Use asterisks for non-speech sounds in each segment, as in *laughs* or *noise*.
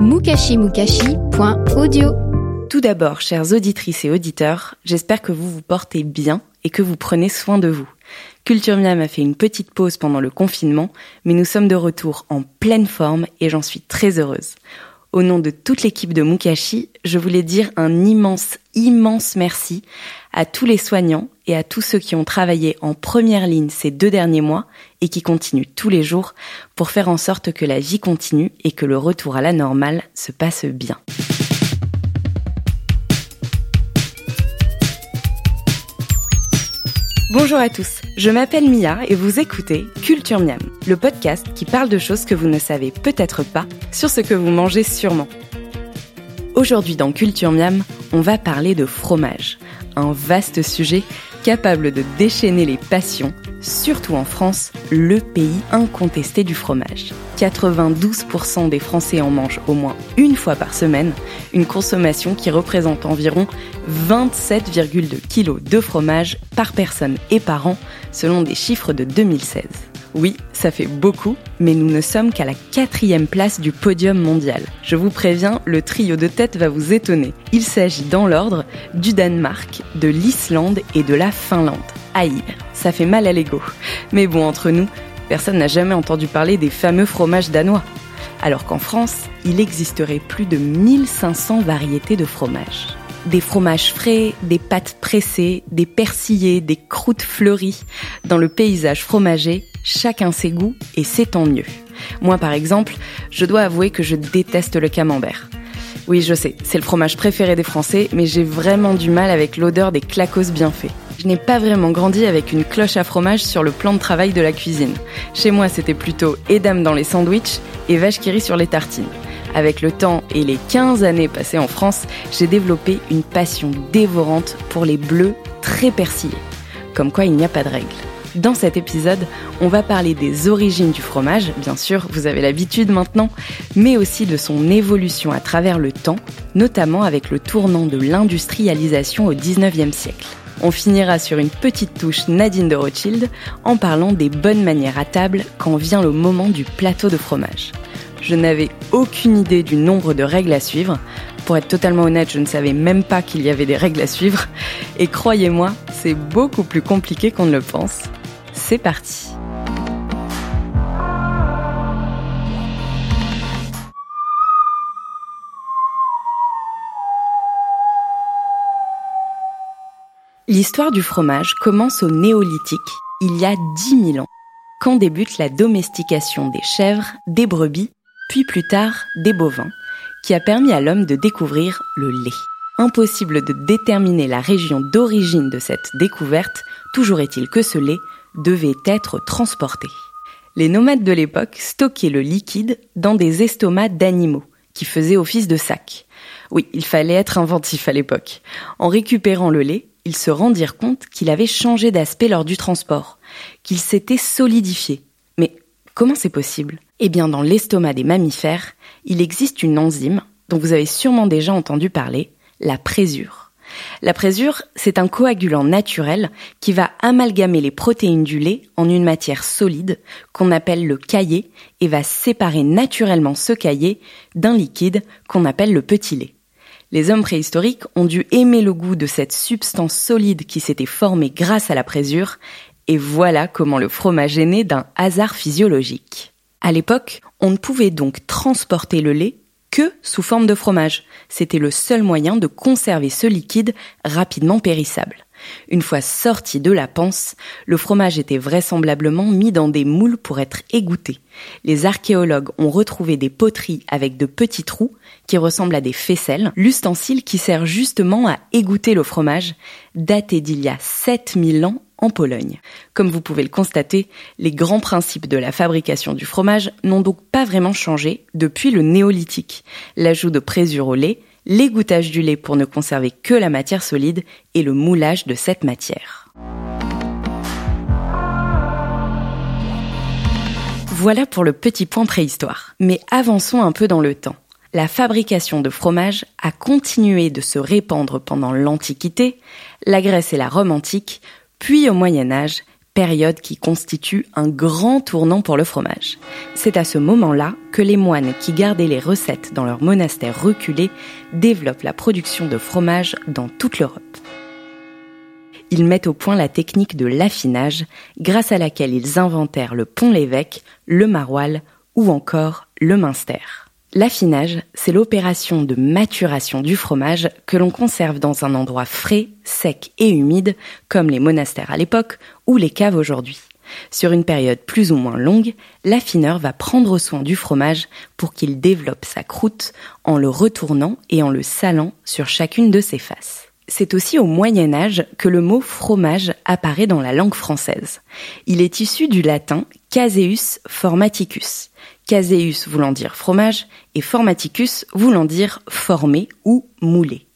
mukashimukashi.audio. Tout d'abord, chères auditrices et auditeurs, j'espère que vous vous portez bien et que vous prenez soin de vous. Culture Miam a fait une petite pause pendant le confinement, mais nous sommes de retour en pleine forme et j'en suis très heureuse. Au nom de toute l'équipe de Mukashi, je voulais dire un immense, immense merci à tous les soignants et à tous ceux qui ont travaillé en première ligne ces deux derniers mois et qui continuent tous les jours pour faire en sorte que la vie continue et que le retour à la normale se passe bien. Bonjour à tous, je m'appelle Mia et vous écoutez Culture Miam, le podcast qui parle de choses que vous ne savez peut-être pas sur ce que vous mangez sûrement. Aujourd'hui dans Culture Miam, on va parler de fromage, un vaste sujet capable de déchaîner les passions, surtout en France, le pays incontesté du fromage. 92% des Français en mangent au moins une fois par semaine, une consommation qui représente environ 27,2 kg de fromage par personne et par an, selon des chiffres de 2016. Oui, ça fait beaucoup, mais nous ne sommes qu'à la quatrième place du podium mondial. Je vous préviens, le trio de tête va vous étonner. Il s'agit dans l'ordre du Danemark, de l'Islande et de la Finlande. Aïe, ça fait mal à l'ego. Mais bon, entre nous, personne n'a jamais entendu parler des fameux fromages danois. Alors qu'en France, il existerait plus de 1500 variétés de fromages. Des fromages frais, des pâtes pressées, des persillés, des croûtes fleuries. Dans le paysage fromager, chacun ses goûts et c'est tant mieux. Moi par exemple, je dois avouer que je déteste le camembert. Oui, je sais, c'est le fromage préféré des Français, mais j'ai vraiment du mal avec l'odeur des clacos bien faits. Je n'ai pas vraiment grandi avec une cloche à fromage sur le plan de travail de la cuisine. Chez moi, c'était plutôt édame dans les sandwichs et vache qui rit sur les tartines. Avec le temps et les 15 années passées en France, j'ai développé une passion dévorante pour les bleus très persillés. Comme quoi il n'y a pas de règle. Dans cet épisode, on va parler des origines du fromage, bien sûr, vous avez l'habitude maintenant, mais aussi de son évolution à travers le temps, notamment avec le tournant de l'industrialisation au 19e siècle. On finira sur une petite touche Nadine de Rothschild en parlant des bonnes manières à table quand vient le moment du plateau de fromage. Je n'avais aucune idée du nombre de règles à suivre. Pour être totalement honnête, je ne savais même pas qu'il y avait des règles à suivre. Et croyez-moi, c'est beaucoup plus compliqué qu'on ne le pense. C'est parti. L'histoire du fromage commence au néolithique, il y a 10 000 ans, quand débute la domestication des chèvres, des brebis, puis plus tard des bovins, qui a permis à l'homme de découvrir le lait. Impossible de déterminer la région d'origine de cette découverte, toujours est-il que ce lait devait être transporté. Les nomades de l'époque stockaient le liquide dans des estomacs d'animaux, qui faisaient office de sac. Oui, il fallait être inventif à l'époque. En récupérant le lait, ils se rendirent compte qu'il avait changé d'aspect lors du transport, qu'il s'était solidifié. Comment c'est possible? Eh bien, dans l'estomac des mammifères, il existe une enzyme dont vous avez sûrement déjà entendu parler, la présure. La présure, c'est un coagulant naturel qui va amalgamer les protéines du lait en une matière solide qu'on appelle le caillé et va séparer naturellement ce caillé d'un liquide qu'on appelle le petit lait. Les hommes préhistoriques ont dû aimer le goût de cette substance solide qui s'était formée grâce à la présure, et voilà comment le fromage est né d'un hasard physiologique. À l'époque, on ne pouvait donc transporter le lait que sous forme de fromage. C'était le seul moyen de conserver ce liquide rapidement périssable. Une fois sorti de la panse, le fromage était vraisemblablement mis dans des moules pour être égoutté. Les archéologues ont retrouvé des poteries avec de petits trous qui ressemblent à des faisselles, l'ustensile qui sert justement à égoutter le fromage, daté d'il y a 7000 ans en Pologne. Comme vous pouvez le constater, les grands principes de la fabrication du fromage n'ont donc pas vraiment changé depuis le néolithique. L'ajout de présure au lait, l'égouttage du lait pour ne conserver que la matière solide et le moulage de cette matière. Voilà pour le petit point préhistoire. Mais avançons un peu dans le temps. La fabrication de fromage a continué de se répandre pendant l'Antiquité, la Grèce et la Rome antique, puis au Moyen Âge, période qui constitue un grand tournant pour le fromage. C'est à ce moment-là que les moines qui gardaient les recettes dans leur monastère reculé développent la production de fromage dans toute l'Europe. Ils mettent au point la technique de l'affinage, grâce à laquelle ils inventèrent le pont-l'évêque, le maroilles ou encore le minster. L'affinage, c'est l'opération de maturation du fromage que l'on conserve dans un endroit frais, sec et humide, comme les monastères à l'époque ou les caves aujourd'hui. Sur une période plus ou moins longue, l'affineur va prendre soin du fromage pour qu'il développe sa croûte en le retournant et en le salant sur chacune de ses faces. C'est aussi au Moyen Âge que le mot fromage apparaît dans la langue française. Il est issu du latin caseus formaticus, caseus voulant dire fromage et formaticus voulant dire formé ou moulé.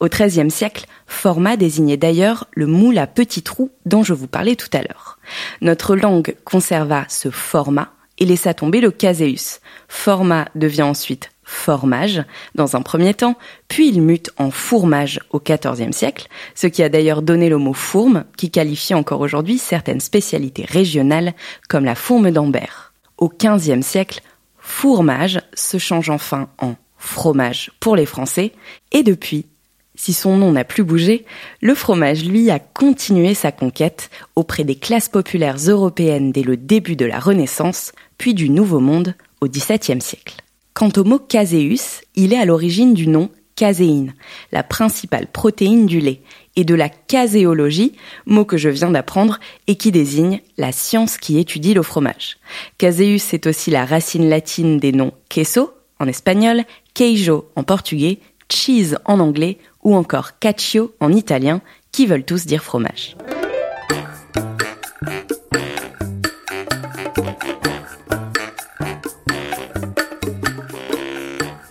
Au XIIIe siècle, format désignait d'ailleurs le moule à petits trous dont je vous parlais tout à l'heure. Notre langue conserva ce format et laissa tomber le caseus. Format devient ensuite formage dans un premier temps, puis il mute en fourmage au XIVe siècle, ce qui a d'ailleurs donné le mot fourme, qui qualifie encore aujourd'hui certaines spécialités régionales comme la fourme d'Ambert. Au XVe siècle, fourmage se change enfin en fromage pour les Français, et depuis, si son nom n'a plus bougé, le fromage, lui, a continué sa conquête auprès des classes populaires européennes dès le début de la Renaissance, puis du Nouveau Monde au XVIIe siècle. Quant au mot caséus, il est à l'origine du nom caséine, la principale protéine du lait, et de la caséologie, mot que je viens d'apprendre et qui désigne la science qui étudie le fromage. Caseus est aussi la racine latine des noms queso en espagnol, queijo en portugais, cheese en anglais ou encore cacio en italien, qui veulent tous dire fromage.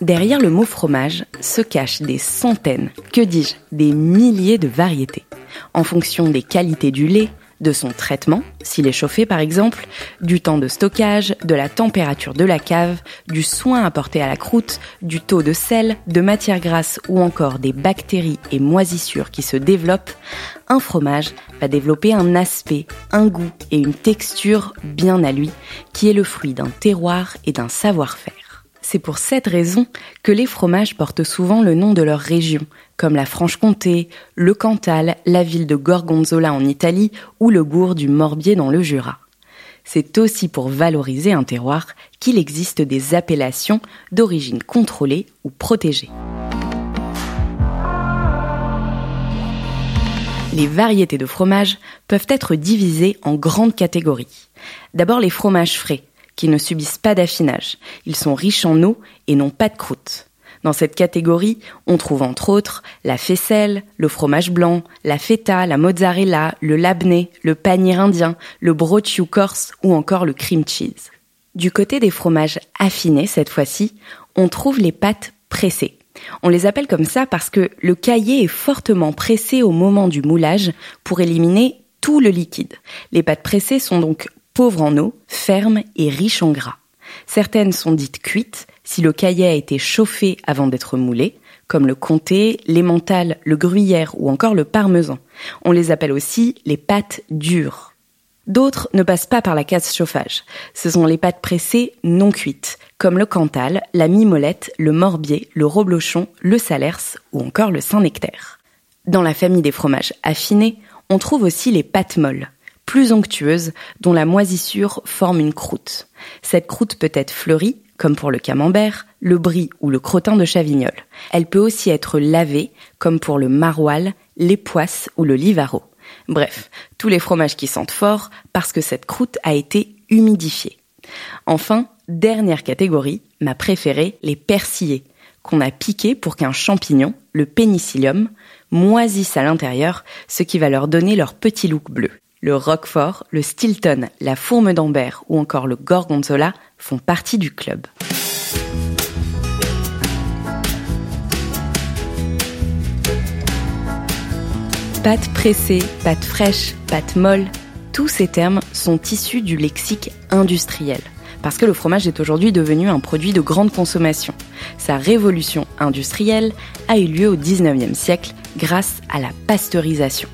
Derrière le mot fromage se cachent des centaines, que dis-je, des milliers de variétés. En fonction des qualités du lait, de son traitement, s'il est chauffé par exemple, du temps de stockage, de la température de la cave, du soin apporté à la croûte, du taux de sel, de matière grasse ou encore des bactéries et moisissures qui se développent, un fromage va développer un aspect, un goût et une texture bien à lui, qui est le fruit d'un terroir et d'un savoir-faire. C'est pour cette raison que les fromages portent souvent le nom de leur région, comme la Franche-Comté, le Cantal, la ville de Gorgonzola en Italie ou le bourg du Morbier dans le Jura. C'est aussi pour valoriser un terroir qu'il existe des appellations d'origine contrôlée ou protégée. Les variétés de fromages peuvent être divisées en grandes catégories. D'abord les fromages frais, qui ne subissent pas d'affinage. Ils sont riches en eau et n'ont pas de croûte. Dans cette catégorie, on trouve entre autres la faisselle, le fromage blanc, la feta, la mozzarella, le labné, le panir indien, le brochu corse ou encore le cream cheese. Du côté des fromages affinés, cette fois-ci, on trouve les pâtes pressées. On les appelle comme ça parce que le cahier est fortement pressé au moment du moulage pour éliminer tout le liquide. Les pâtes pressées sont donc pauvre en eau, ferme et riche en gras. Certaines sont dites cuites si le caillet a été chauffé avant d'être moulé, comme le comté, l'emmental, le gruyère ou encore le parmesan. On les appelle aussi les pâtes dures. D'autres ne passent pas par la case chauffage. Ce sont les pâtes pressées non cuites, comme le cantal, la mimolette, le morbier, le reblochon, le salers ou encore le saint-nectaire. Dans la famille des fromages affinés, on trouve aussi les pâtes molles plus onctueuse, dont la moisissure forme une croûte. Cette croûte peut être fleurie, comme pour le camembert, le brie ou le crottin de chavignol. Elle peut aussi être lavée, comme pour le maroilles, les poisses ou le livaro. Bref, tous les fromages qui sentent fort parce que cette croûte a été humidifiée. Enfin, dernière catégorie, ma préférée, les persillés, qu'on a piqués pour qu'un champignon, le pénicillium, moisisse à l'intérieur, ce qui va leur donner leur petit look bleu. Le Roquefort, le Stilton, la Fourme d'Ambert ou encore le Gorgonzola font partie du club. Pâte pressée, pâte fraîche, pâte molle, tous ces termes sont issus du lexique industriel, parce que le fromage est aujourd'hui devenu un produit de grande consommation. Sa révolution industrielle a eu lieu au 19e siècle grâce à la pasteurisation,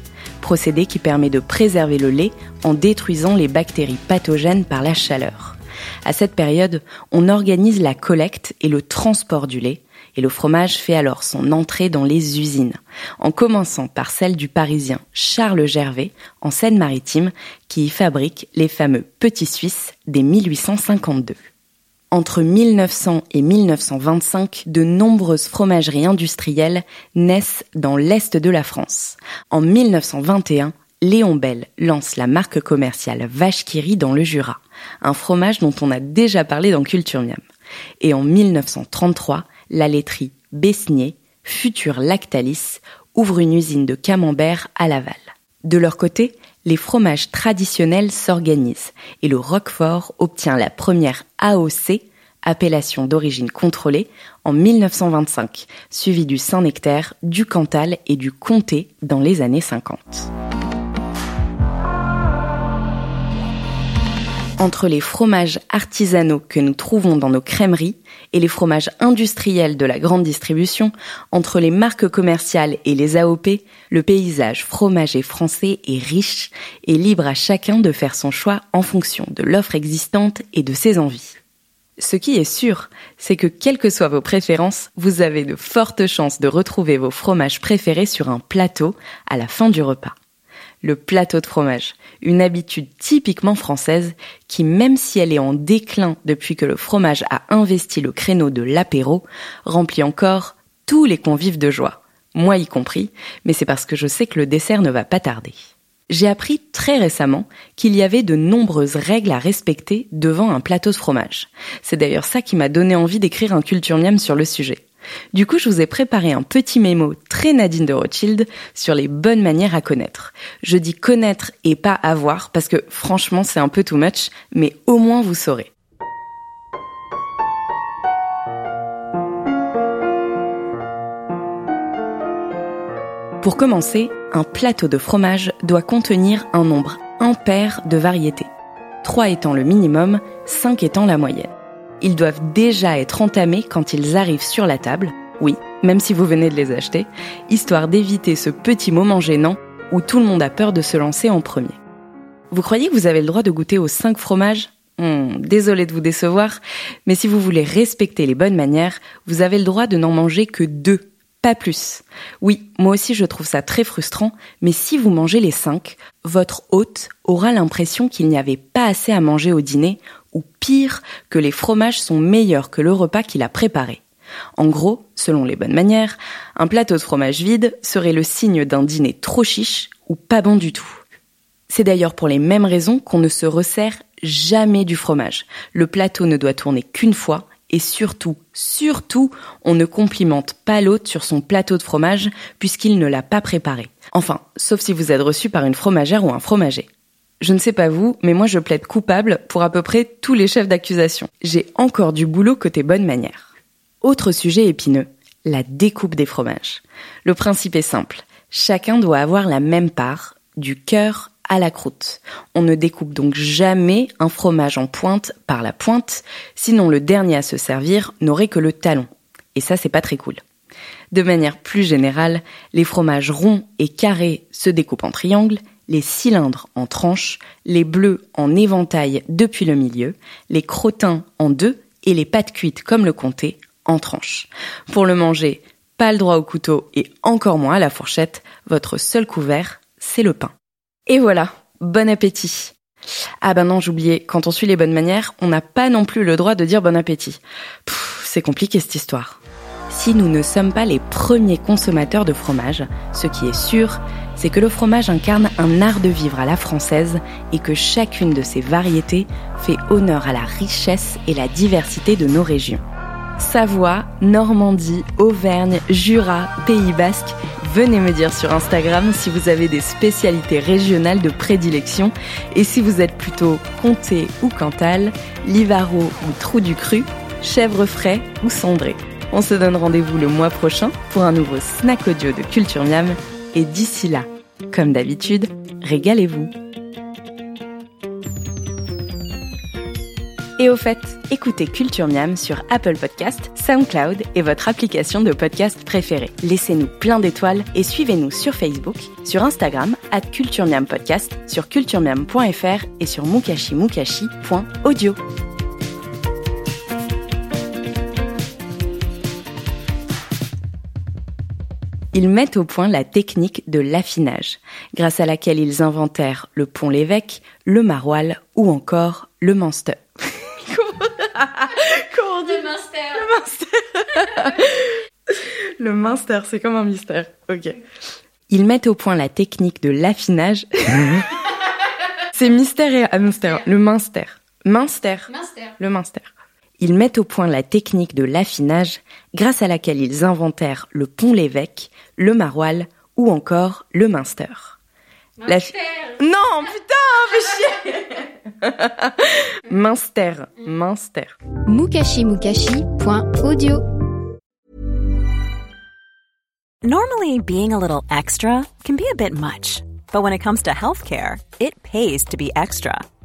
procédé qui permet de préserver le lait en détruisant les bactéries pathogènes par la chaleur. À cette période, on organise la collecte et le transport du lait, et le fromage fait alors son entrée dans les usines, en commençant par celle du Parisien Charles Gervais, en Seine-Maritime, qui y fabrique les fameux petits Suisses dès 1852. Entre 1900 et 1925, de nombreuses fromageries industrielles naissent dans l'est de la France. En 1921, Léon Bell lance la marque commerciale Vache dans le Jura, un fromage dont on a déjà parlé dans Culture. Et en 1933, la laiterie Besnier, future Lactalis, ouvre une usine de camembert à Laval. De leur côté, les fromages traditionnels s'organisent et le Roquefort obtient la première AOC, appellation d'origine contrôlée, en 1925, suivi du Saint-Nectaire, du Cantal et du Comté dans les années 50. Entre les fromages artisanaux que nous trouvons dans nos crèmeries et les fromages industriels de la grande distribution, entre les marques commerciales et les AOP, le paysage fromager français est riche et libre à chacun de faire son choix en fonction de l'offre existante et de ses envies. Ce qui est sûr, c'est que quelles que soient vos préférences, vous avez de fortes chances de retrouver vos fromages préférés sur un plateau à la fin du repas le plateau de fromage, une habitude typiquement française qui, même si elle est en déclin depuis que le fromage a investi le créneau de l'apéro, remplit encore tous les convives de joie, moi y compris, mais c'est parce que je sais que le dessert ne va pas tarder. J'ai appris très récemment qu'il y avait de nombreuses règles à respecter devant un plateau de fromage. C'est d'ailleurs ça qui m'a donné envie d'écrire un culture miam sur le sujet. Du coup, je vous ai préparé un petit mémo très Nadine de Rothschild sur les bonnes manières à connaître. Je dis connaître et pas avoir parce que franchement, c'est un peu too much, mais au moins vous saurez. Pour commencer, un plateau de fromage doit contenir un nombre impair de variétés. 3 étant le minimum, 5 étant la moyenne ils doivent déjà être entamés quand ils arrivent sur la table, oui, même si vous venez de les acheter, histoire d'éviter ce petit moment gênant où tout le monde a peur de se lancer en premier. Vous croyez que vous avez le droit de goûter aux 5 fromages? Hmm, Désolé de vous décevoir, mais si vous voulez respecter les bonnes manières, vous avez le droit de n'en manger que deux, pas plus. Oui, moi aussi je trouve ça très frustrant, mais si vous mangez les 5, votre hôte aura l'impression qu'il n'y avait pas assez à manger au dîner ou pire, que les fromages sont meilleurs que le repas qu'il a préparé. En gros, selon les bonnes manières, un plateau de fromage vide serait le signe d'un dîner trop chiche ou pas bon du tout. C'est d'ailleurs pour les mêmes raisons qu'on ne se resserre jamais du fromage. Le plateau ne doit tourner qu'une fois et surtout, surtout, on ne complimente pas l'hôte sur son plateau de fromage puisqu'il ne l'a pas préparé. Enfin, sauf si vous êtes reçu par une fromagère ou un fromager. Je ne sais pas vous, mais moi je plaide coupable pour à peu près tous les chefs d'accusation. J'ai encore du boulot côté bonne manière. Autre sujet épineux, la découpe des fromages. Le principe est simple. Chacun doit avoir la même part, du cœur à la croûte. On ne découpe donc jamais un fromage en pointe par la pointe, sinon le dernier à se servir n'aurait que le talon. Et ça, c'est pas très cool. De manière plus générale, les fromages ronds et carrés se découpent en triangles les cylindres en tranches, les bleus en éventail depuis le milieu, les crottins en deux et les pâtes cuites comme le comté en tranches. Pour le manger, pas le droit au couteau et encore moins à la fourchette, votre seul couvert, c'est le pain. Et voilà, bon appétit. Ah ben non, j'oubliais, quand on suit les bonnes manières, on n'a pas non plus le droit de dire bon appétit. C'est compliqué cette histoire. Si nous ne sommes pas les premiers consommateurs de fromage, ce qui est sûr, c'est que le fromage incarne un art de vivre à la française et que chacune de ses variétés fait honneur à la richesse et la diversité de nos régions. Savoie, Normandie, Auvergne, Jura, Pays Basque, venez me dire sur Instagram si vous avez des spécialités régionales de prédilection et si vous êtes plutôt comté ou cantal, livaro ou trou du cru, chèvre frais ou cendré. On se donne rendez-vous le mois prochain pour un nouveau snack audio de Culture Miam et d'ici là, comme d'habitude, régalez-vous. Et au fait, écoutez Culture Miam sur Apple Podcast, SoundCloud et votre application de podcast préférée. Laissez-nous plein d'étoiles et suivez-nous sur Facebook, sur Instagram, at Culture Miam Podcast, sur culturemiam.fr et sur mukashimukashi.audio. Ils mettent au point la technique de l'affinage, grâce à laquelle ils inventèrent le pont l'évêque, le maroilles ou encore le Munster. *laughs* Comment on dit Le Munster. Le Munster. *laughs* le Munster, c'est comme un mystère. Ok. Ils mettent au point la technique de l'affinage. *laughs* c'est mystère et hamster. Le Munster. Munster. Munster. Le Munster. Ils mettent au point la technique de l'affinage grâce à laquelle ils inventèrent le pont l'évêque, le maroilles ou encore le Munster. La fi- Munster. Non, putain, fais chier *laughs* Munster, Munster. mukashimukashi.audio. Normally, being a little extra can be a bit much, but when it comes to healthcare, it pays to be extra.